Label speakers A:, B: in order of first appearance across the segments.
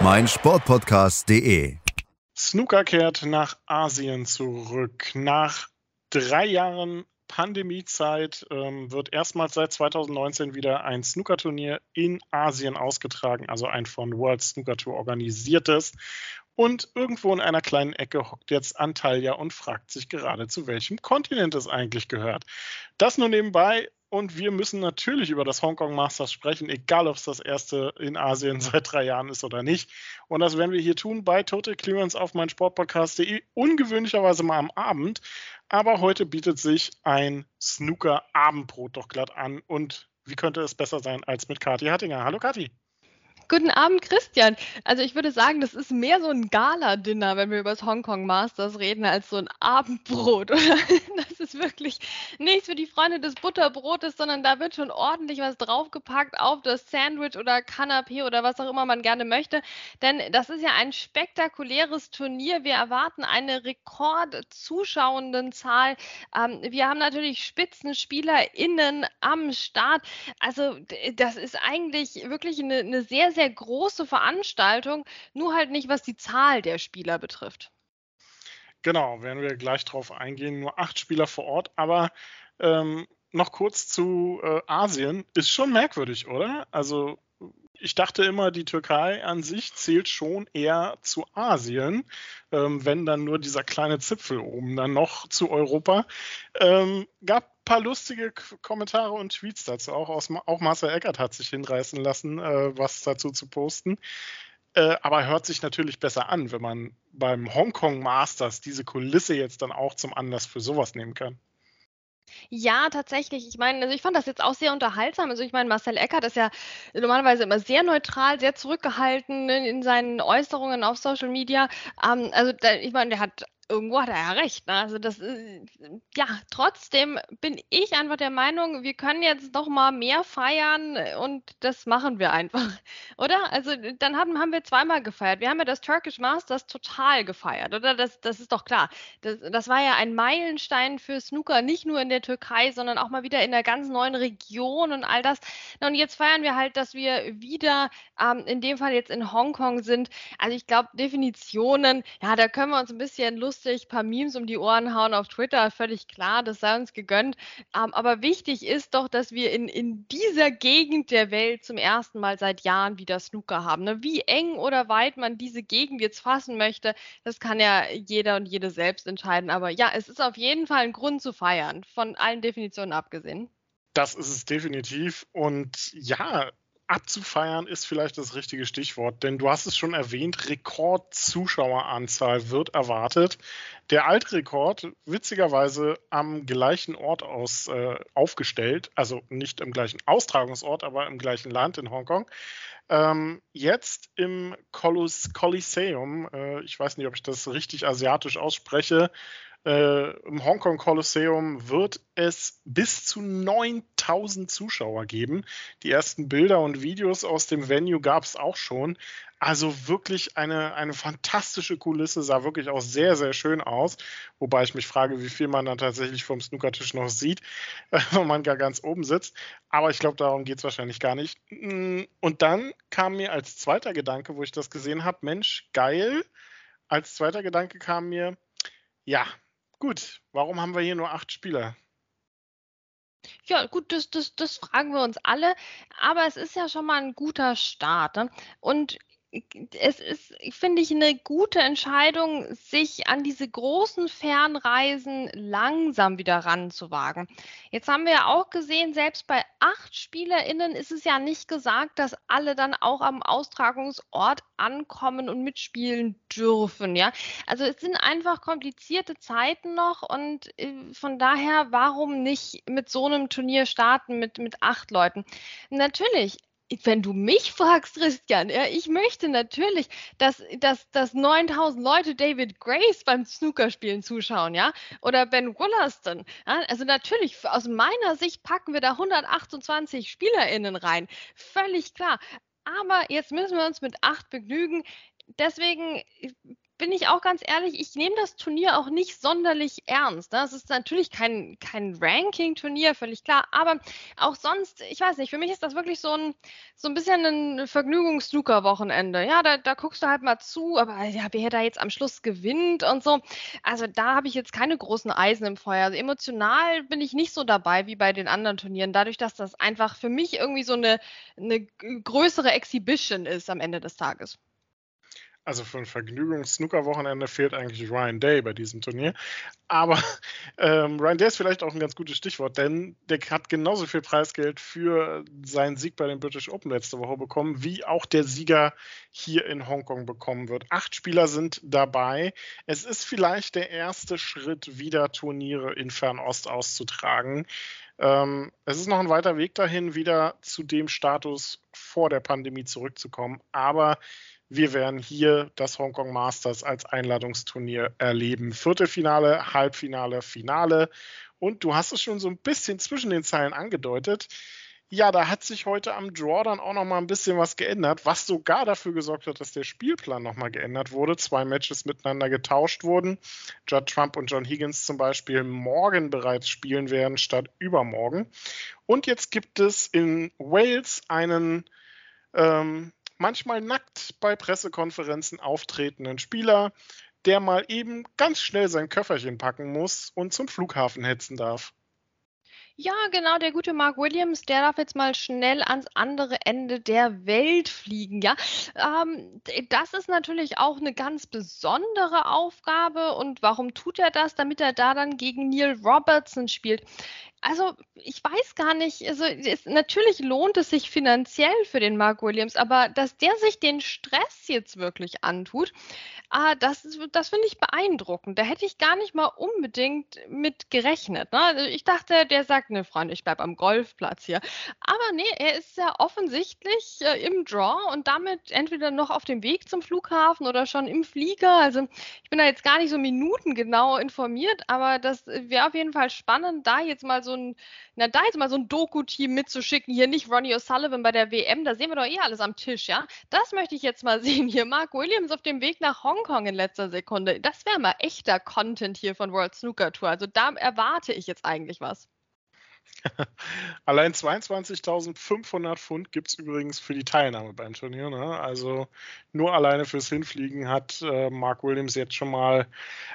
A: meinsportpodcast.de.
B: Snooker kehrt nach Asien zurück. Nach drei Jahren Pandemiezeit ähm, wird erstmals seit 2019 wieder ein Snookerturnier in Asien ausgetragen, also ein von World Snooker Tour organisiertes. Und irgendwo in einer kleinen Ecke hockt jetzt Antalya und fragt sich gerade, zu welchem Kontinent es eigentlich gehört. Das nur nebenbei. Und wir müssen natürlich über das Hongkong Masters sprechen, egal ob es das erste in Asien seit drei Jahren ist oder nicht. Und das werden wir hier tun bei Total Clearance auf mein Sportpodcast.de. Ungewöhnlicherweise mal am Abend. Aber heute bietet sich ein Snooker-Abendbrot doch glatt an. Und wie könnte es besser sein als mit Kathi Hattinger? Hallo Kathi.
C: Guten Abend, Christian. Also ich würde sagen, das ist mehr so ein Gala-Dinner, wenn wir über das Hongkong Masters reden, als so ein Abendbrot. Das ist wirklich nichts für die Freunde des Butterbrotes, sondern da wird schon ordentlich was draufgepackt auf das Sandwich oder Canapé oder was auch immer man gerne möchte. Denn das ist ja ein spektakuläres Turnier. Wir erwarten eine Rekord-Zuschauendenzahl. Ähm, wir haben natürlich SpitzenspielerInnen am Start. Also das ist eigentlich wirklich eine, eine sehr, sehr große Veranstaltung, nur halt nicht, was die Zahl der Spieler betrifft.
B: Genau, werden wir gleich drauf eingehen. Nur acht Spieler vor Ort, aber ähm, noch kurz zu äh, Asien. Ist schon merkwürdig, oder? Also ich dachte immer, die Türkei an sich zählt schon eher zu Asien, ähm, wenn dann nur dieser kleine Zipfel oben dann noch zu Europa. Ähm, gab ein paar lustige Kommentare und Tweets dazu. Auch, aus, auch Marcel Eckert hat sich hinreißen lassen, äh, was dazu zu posten. Äh, aber hört sich natürlich besser an, wenn man beim Hongkong Masters diese Kulisse jetzt dann auch zum Anlass für sowas nehmen kann.
C: Ja, tatsächlich. Ich meine, also ich fand das jetzt auch sehr unterhaltsam. Also ich meine, Marcel Eckert ist ja normalerweise immer sehr neutral, sehr zurückgehalten in, in seinen Äußerungen auf Social Media. Ähm, also da, ich meine, der hat irgendwo hat er ja recht. Ne? Also das ist, ja, trotzdem bin ich einfach der Meinung, wir können jetzt noch mal mehr feiern und das machen wir einfach, oder? Also dann haben, haben wir zweimal gefeiert. Wir haben ja das Turkish Masters total gefeiert, oder? Das, das ist doch klar. Das, das war ja ein Meilenstein für Snooker, nicht nur in der Türkei, sondern auch mal wieder in einer ganz neuen Region und all das. Und jetzt feiern wir halt, dass wir wieder ähm, in dem Fall jetzt in Hongkong sind. Also ich glaube, Definitionen, ja, da können wir uns ein bisschen lustig lustig, ein paar Memes um die Ohren hauen auf Twitter, völlig klar, das sei uns gegönnt. Ähm, aber wichtig ist doch, dass wir in, in dieser Gegend der Welt zum ersten Mal seit Jahren wieder Snooker haben. Ne? Wie eng oder weit man diese Gegend jetzt fassen möchte, das kann ja jeder und jede selbst entscheiden. Aber ja, es ist auf jeden Fall ein Grund zu feiern, von allen Definitionen abgesehen.
B: Das ist es definitiv. Und ja, abzufeiern ist vielleicht das richtige Stichwort, denn du hast es schon erwähnt, Rekordzuschaueranzahl wird erwartet. Der Altrekord, witzigerweise am gleichen Ort aus äh, aufgestellt, also nicht im gleichen Austragungsort, aber im gleichen Land in Hongkong. Ähm, jetzt im Coliseum, äh, ich weiß nicht, ob ich das richtig asiatisch ausspreche, äh, Im Hongkong Coliseum wird es bis zu 9000 Zuschauer geben. Die ersten Bilder und Videos aus dem Venue gab es auch schon. Also wirklich eine, eine fantastische Kulisse, sah wirklich auch sehr, sehr schön aus. Wobei ich mich frage, wie viel man dann tatsächlich vom Snookertisch noch sieht, wenn man gar ganz oben sitzt. Aber ich glaube, darum geht es wahrscheinlich gar nicht. Mm, und dann kam mir als zweiter Gedanke, wo ich das gesehen habe, Mensch, geil. Als zweiter Gedanke kam mir, ja, Gut, warum haben wir hier nur acht Spieler?
C: Ja, gut, das, das, das fragen wir uns alle. Aber es ist ja schon mal ein guter Start. Ne? Und es ist, finde ich, eine gute Entscheidung, sich an diese großen Fernreisen langsam wieder ranzuwagen. Jetzt haben wir ja auch gesehen, selbst bei acht SpielerInnen ist es ja nicht gesagt, dass alle dann auch am Austragungsort ankommen und mitspielen dürfen. Ja, also es sind einfach komplizierte Zeiten noch und äh, von daher, warum nicht mit so einem Turnier starten mit, mit acht Leuten? Natürlich wenn du mich fragst, Christian, ja, ich möchte natürlich, dass, dass, dass 9000 Leute David Grace beim Snookerspielen zuschauen, ja, oder Ben Wollaston. Ja? Also natürlich, aus meiner Sicht packen wir da 128 SpielerInnen rein. Völlig klar. Aber jetzt müssen wir uns mit acht begnügen. Deswegen bin ich auch ganz ehrlich, ich nehme das Turnier auch nicht sonderlich ernst. Ne? Es ist natürlich kein, kein Ranking-Turnier, völlig klar, aber auch sonst, ich weiß nicht, für mich ist das wirklich so ein, so ein bisschen ein Vergnügungs-Snooker-Wochenende. Ja, da, da guckst du halt mal zu, aber ja, wer da jetzt am Schluss gewinnt und so. Also da habe ich jetzt keine großen Eisen im Feuer. Also emotional bin ich nicht so dabei wie bei den anderen Turnieren, dadurch, dass das einfach für mich irgendwie so eine, eine größere Exhibition ist am Ende des Tages
B: also für ein Vergnügungs-Snooker-Wochenende fehlt eigentlich Ryan Day bei diesem Turnier. Aber ähm, Ryan Day ist vielleicht auch ein ganz gutes Stichwort, denn der hat genauso viel Preisgeld für seinen Sieg bei den British Open letzte Woche bekommen, wie auch der Sieger hier in Hongkong bekommen wird. Acht Spieler sind dabei. Es ist vielleicht der erste Schritt, wieder Turniere in Fernost auszutragen. Ähm, es ist noch ein weiter Weg dahin, wieder zu dem Status vor der Pandemie zurückzukommen. Aber wir werden hier das Hongkong Masters als Einladungsturnier erleben. Viertelfinale, Halbfinale, Finale. Und du hast es schon so ein bisschen zwischen den Zeilen angedeutet. Ja, da hat sich heute am Draw dann auch noch mal ein bisschen was geändert, was sogar dafür gesorgt hat, dass der Spielplan noch mal geändert wurde. Zwei Matches miteinander getauscht wurden. Judd Trump und John Higgins zum Beispiel morgen bereits spielen werden statt übermorgen. Und jetzt gibt es in Wales einen ähm, manchmal nackt bei Pressekonferenzen auftretenden Spieler, der mal eben ganz schnell sein Köfferchen packen muss und zum Flughafen hetzen darf.
C: Ja, genau, der gute Mark Williams, der darf jetzt mal schnell ans andere Ende der Welt fliegen, ja. Ähm, das ist natürlich auch eine ganz besondere Aufgabe. Und warum tut er das? Damit er da dann gegen Neil Robertson spielt. Also, ich weiß gar nicht, also es, natürlich lohnt es sich finanziell für den Mark Williams, aber dass der sich den Stress jetzt wirklich antut, ah, das, das finde ich beeindruckend. Da hätte ich gar nicht mal unbedingt mit gerechnet. Ne? Also ich dachte, der sagt, ne Freund, ich bleibe am Golfplatz hier. Aber nee, er ist ja offensichtlich äh, im Draw und damit entweder noch auf dem Weg zum Flughafen oder schon im Flieger. Also ich bin da jetzt gar nicht so minutengenau informiert, aber das wäre auf jeden Fall spannend, da jetzt mal so ein, na, da jetzt mal so ein Doku-Team mitzuschicken. Hier nicht Ronnie O'Sullivan bei der WM, da sehen wir doch eh alles am Tisch, ja. Das möchte ich jetzt mal sehen. Hier Mark Williams auf dem Weg nach Hongkong in letzter Sekunde. Das wäre mal echter Content hier von World Snooker Tour. Also da erwarte ich jetzt eigentlich was.
B: Allein 22.500 Pfund gibt es übrigens für die Teilnahme beim Turnier. Ne? Also nur alleine fürs Hinfliegen hat äh, Mark Williams jetzt schon mal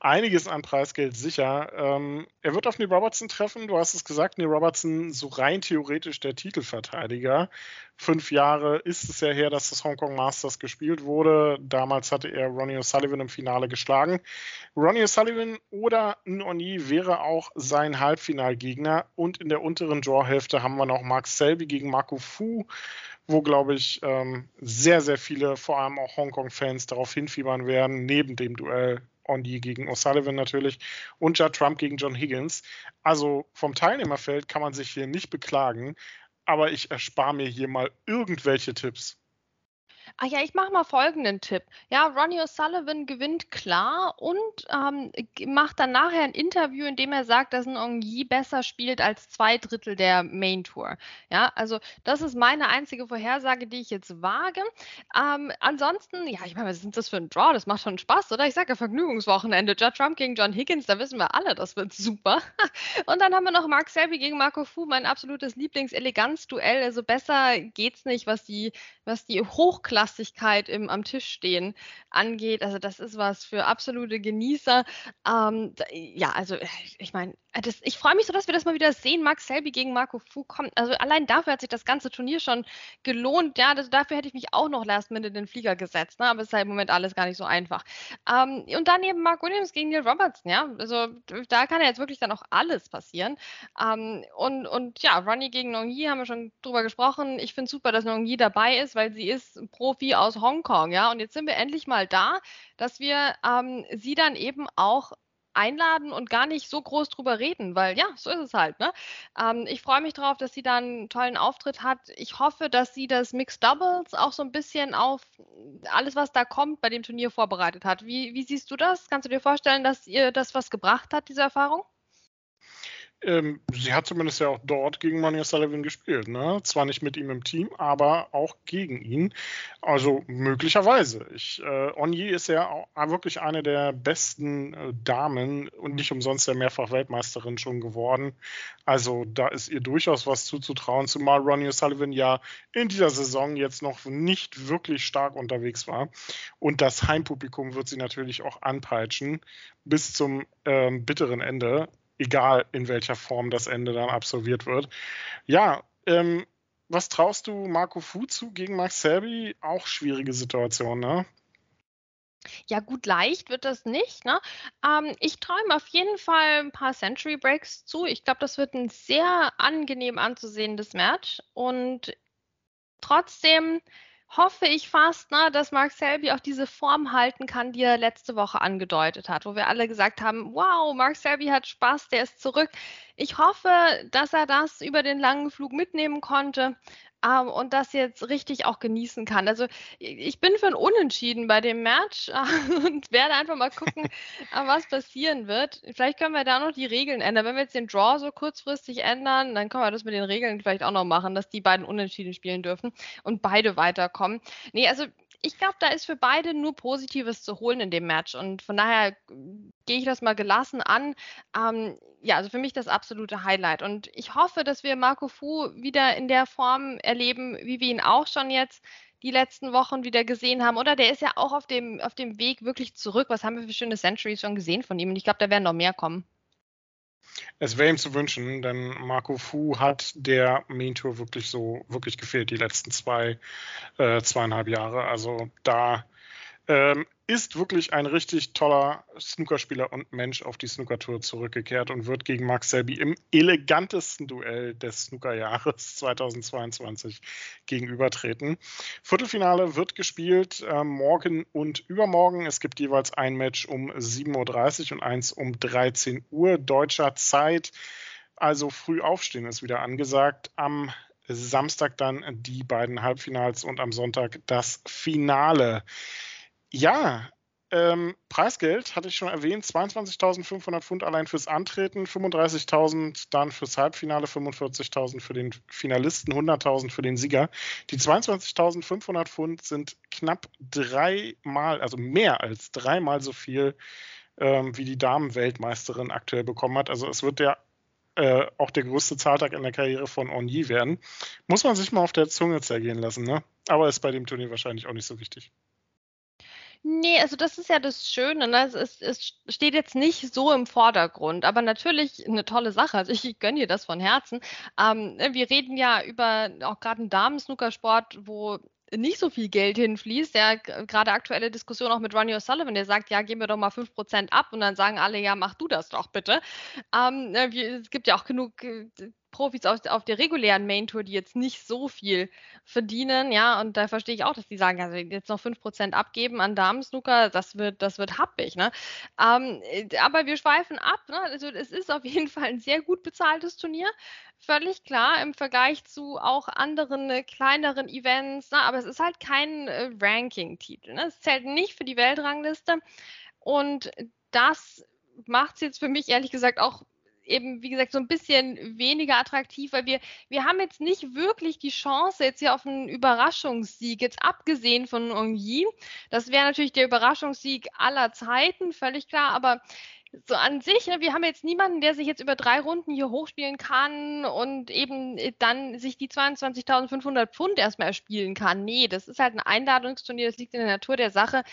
B: einiges an Preisgeld sicher. Ähm, er wird auf Neil Robertson treffen. Du hast es gesagt, Neil Robertson so rein theoretisch der Titelverteidiger. Fünf Jahre ist es ja her, dass das Hongkong Masters gespielt wurde. Damals hatte er Ronnie O'Sullivan im Finale geschlagen. Ronnie O'Sullivan oder Noni wäre auch sein Halbfinalgegner. Und in der unteren Drawhälfte haben wir noch Mark Selby gegen Marco Fu, wo, glaube ich, ähm, sehr, sehr viele, vor allem auch Hongkong-Fans, darauf hinfiebern werden, neben dem Duell Ondi gegen O'Sullivan natürlich und Judd Trump gegen John Higgins. Also vom Teilnehmerfeld kann man sich hier nicht beklagen, aber ich erspare mir hier mal irgendwelche Tipps.
C: Ah ja, ich mache mal folgenden Tipp. Ja, Ronnie O'Sullivan gewinnt klar und ähm, macht dann nachher ein Interview, in dem er sagt, dass ein Ongyi besser spielt als zwei Drittel der Main Tour. Ja, also das ist meine einzige Vorhersage, die ich jetzt wage. Ähm, ansonsten, ja, ich meine, was ist das für ein Draw? Das macht schon Spaß, oder? Ich sage ja Vergnügungswochenende. Judd Trump gegen John Higgins, da wissen wir alle, das wird super. und dann haben wir noch Mark Selby gegen Marco Fu, mein absolutes Lieblingseleganz-Duell. Also besser geht's nicht, was die, was die Hochklasse Hochklassigkeit im, am Tisch stehen angeht. Also das ist was für absolute Genießer. Ähm, ja, also äh, ich meine, äh, ich freue mich so, dass wir das mal wieder sehen. Max Selby gegen Marco Fu kommt. Also allein dafür hat sich das ganze Turnier schon gelohnt. Ja, das, dafür hätte ich mich auch noch last minute in den Flieger gesetzt. Ne? Aber es ist halt im Moment alles gar nicht so einfach. Ähm, und dann eben Mark Williams gegen Neil Robertson. Ja, also da kann ja jetzt wirklich dann auch alles passieren. Ähm, und, und ja, Ronnie gegen Nong Yi haben wir schon drüber gesprochen. Ich finde super, dass Nong Yi dabei ist, weil sie ist Profi aus Hongkong. Ja, und jetzt sind wir endlich mal da, dass wir ähm, sie dann eben auch einladen und gar nicht so groß drüber reden, weil ja, so ist es halt. Ne? Ähm, ich freue mich darauf, dass sie da einen tollen Auftritt hat. Ich hoffe, dass sie das Mixed Doubles auch so ein bisschen auf alles, was da kommt, bei dem Turnier vorbereitet hat. Wie, wie siehst du das? Kannst du dir vorstellen, dass ihr das was gebracht hat, diese Erfahrung?
B: Ähm, sie hat zumindest ja auch dort gegen Mania Sullivan gespielt. Ne? Zwar nicht mit ihm im Team, aber auch gegen ihn. Also möglicherweise. Ich, äh, Onyi ist ja auch wirklich eine der besten äh, Damen und nicht umsonst ja mehrfach Weltmeisterin schon geworden. Also da ist ihr durchaus was zuzutrauen, zumal Ronnie Sullivan ja in dieser Saison jetzt noch nicht wirklich stark unterwegs war. Und das Heimpublikum wird sie natürlich auch anpeitschen bis zum ähm, bitteren Ende egal in welcher Form das Ende dann absolviert wird. Ja, ähm, was traust du Marco Fu zu gegen Max Selby? Auch schwierige Situation, ne?
C: Ja, gut, leicht wird das nicht. Ne? Ähm, ich träume auf jeden Fall ein paar Century Breaks zu. Ich glaube, das wird ein sehr angenehm anzusehendes Match. Und trotzdem hoffe ich fast, ne, dass Mark Selby auch diese Form halten kann, die er letzte Woche angedeutet hat, wo wir alle gesagt haben, wow, Mark Selby hat Spaß, der ist zurück. Ich hoffe, dass er das über den langen Flug mitnehmen konnte ähm, und das jetzt richtig auch genießen kann. Also ich bin für ein Unentschieden bei dem Match äh, und werde einfach mal gucken, äh, was passieren wird. Vielleicht können wir da noch die Regeln ändern. Wenn wir jetzt den Draw so kurzfristig ändern, dann können wir das mit den Regeln vielleicht auch noch machen, dass die beiden Unentschieden spielen dürfen und beide weiterkommen. Nee, also ich glaube, da ist für beide nur Positives zu holen in dem Match. Und von daher gehe ich das mal gelassen an. Ähm, ja, also für mich das absolute Highlight. Und ich hoffe, dass wir Marco Fu wieder in der Form erleben, wie wir ihn auch schon jetzt die letzten Wochen wieder gesehen haben. Oder der ist ja auch auf dem, auf dem Weg wirklich zurück. Was haben wir für schöne Centuries schon gesehen von ihm? Und ich glaube, da werden noch mehr kommen.
B: Es wäre ihm zu wünschen, denn Marco Fu hat der Main Tour wirklich so wirklich gefehlt die letzten zwei, äh, zweieinhalb Jahre. Also da ähm, ist wirklich ein richtig toller Snookerspieler und Mensch auf die Snookertour zurückgekehrt und wird gegen Max Selby im elegantesten Duell des Snookerjahres 2022 gegenübertreten. Viertelfinale wird gespielt äh, morgen und übermorgen. Es gibt jeweils ein Match um 7.30 Uhr und eins um 13 Uhr deutscher Zeit. Also früh aufstehen ist wieder angesagt. Am Samstag dann die beiden Halbfinals und am Sonntag das Finale. Ja, ähm, Preisgeld hatte ich schon erwähnt, 22.500 Pfund allein fürs Antreten, 35.000 dann fürs Halbfinale, 45.000 für den Finalisten, 100.000 für den Sieger. Die 22.500 Pfund sind knapp dreimal, also mehr als dreimal so viel, ähm, wie die Damenweltmeisterin aktuell bekommen hat. Also es wird der äh, auch der größte Zahltag in der Karriere von Onyi werden. Muss man sich mal auf der Zunge zergehen lassen, ne? Aber ist bei dem Turnier wahrscheinlich auch nicht so wichtig.
C: Nee, also das ist ja das Schöne. Ne? Es, ist, es steht jetzt nicht so im Vordergrund, aber natürlich eine tolle Sache. Also ich, gönne dir das von Herzen. Ähm, ne, wir reden ja über auch gerade einen Damen-Snookersport, wo nicht so viel Geld hinfließt. Ja, gerade aktuelle Diskussion auch mit Ronnie O'Sullivan, der sagt, ja, geben wir doch mal 5% ab und dann sagen alle, ja, mach du das doch bitte. Ähm, ne, es gibt ja auch genug äh, Profis auf, auf der regulären Main Tour, die jetzt nicht so viel verdienen, ja, und da verstehe ich auch, dass die sagen, also jetzt noch 5% abgeben an Damensnooker, das wird, das wird happig, ne? Ähm, äh, aber wir schweifen ab, ne? Also es ist auf jeden Fall ein sehr gut bezahltes Turnier. Völlig klar im Vergleich zu auch anderen äh, kleineren Events, ne? aber es ist halt kein äh, Ranking-Titel. Ne? Es zählt nicht für die Weltrangliste. Und das macht es jetzt für mich ehrlich gesagt auch eben, wie gesagt, so ein bisschen weniger attraktiv, weil wir, wir haben jetzt nicht wirklich die Chance jetzt hier auf einen Überraschungssieg, jetzt abgesehen von Ongyi. Das wäre natürlich der Überraschungssieg aller Zeiten, völlig klar, aber so an sich, ne, wir haben jetzt niemanden, der sich jetzt über drei Runden hier hochspielen kann und eben äh, dann sich die 22.500 Pfund erstmal erspielen kann. Nee, das ist halt ein Einladungsturnier, das liegt in der Natur der Sache.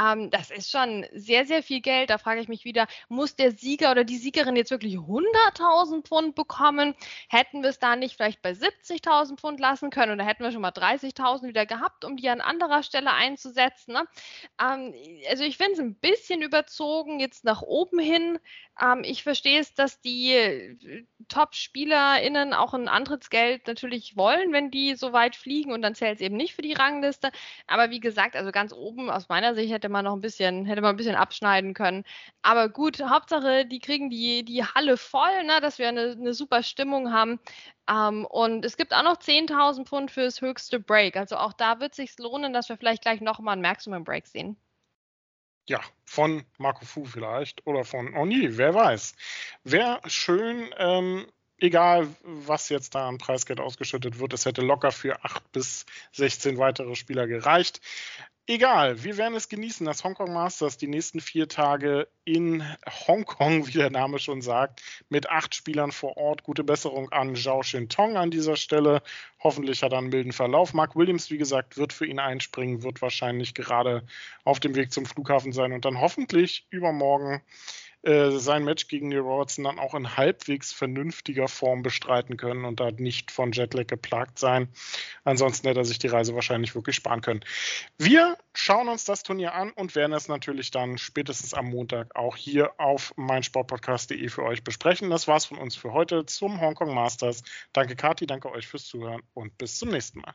C: Ähm, das ist schon sehr, sehr viel Geld. Da frage ich mich wieder, muss der Sieger oder die Siegerin jetzt wirklich 100.000 Pfund bekommen? Hätten wir es da nicht vielleicht bei 70.000 Pfund lassen können oder hätten wir schon mal 30.000 wieder gehabt, um die an anderer Stelle einzusetzen? Ne? Ähm, also ich finde es ein bisschen überzogen, jetzt nach oben hin. Ähm, ich verstehe es, dass die äh, Top-SpielerInnen auch ein Antrittsgeld natürlich wollen, wenn die so weit fliegen und dann zählt es eben nicht für die Rangliste. Aber wie gesagt, also ganz oben aus meiner Sicht hätte man noch ein bisschen, hätte man ein bisschen abschneiden können. Aber gut, Hauptsache, die kriegen die, die Halle voll, ne, dass wir eine, eine super Stimmung haben. Ähm, und es gibt auch noch 10.000 Pfund fürs höchste Break. Also auch da wird es sich lohnen, dass wir vielleicht gleich nochmal ein Maximum Break sehen
B: ja, von Marco Fu vielleicht oder von Oni, wer weiß. Wäre schön, ähm, egal was jetzt da an Preisgeld ausgeschüttet wird, es hätte locker für 8 bis 16 weitere Spieler gereicht. Egal, wir werden es genießen, das Hongkong Masters die nächsten vier Tage in Hongkong, wie der Name schon sagt, mit acht Spielern vor Ort. Gute Besserung an Zhao Shintong an dieser Stelle. Hoffentlich hat er einen milden Verlauf. Mark Williams, wie gesagt, wird für ihn einspringen, wird wahrscheinlich gerade auf dem Weg zum Flughafen sein und dann hoffentlich übermorgen äh, sein Match gegen Neil Robertson dann auch in halbwegs vernünftiger Form bestreiten können und da nicht von Jetlag geplagt sein. Ansonsten hätte er sich die Reise wahrscheinlich wirklich sparen können. Wir schauen uns das Turnier an und werden es natürlich dann spätestens am Montag auch hier auf meinsportpodcast.de für euch besprechen. Das war's von uns für heute zum Hongkong Masters. Danke Kati, danke euch fürs Zuhören und bis zum nächsten Mal.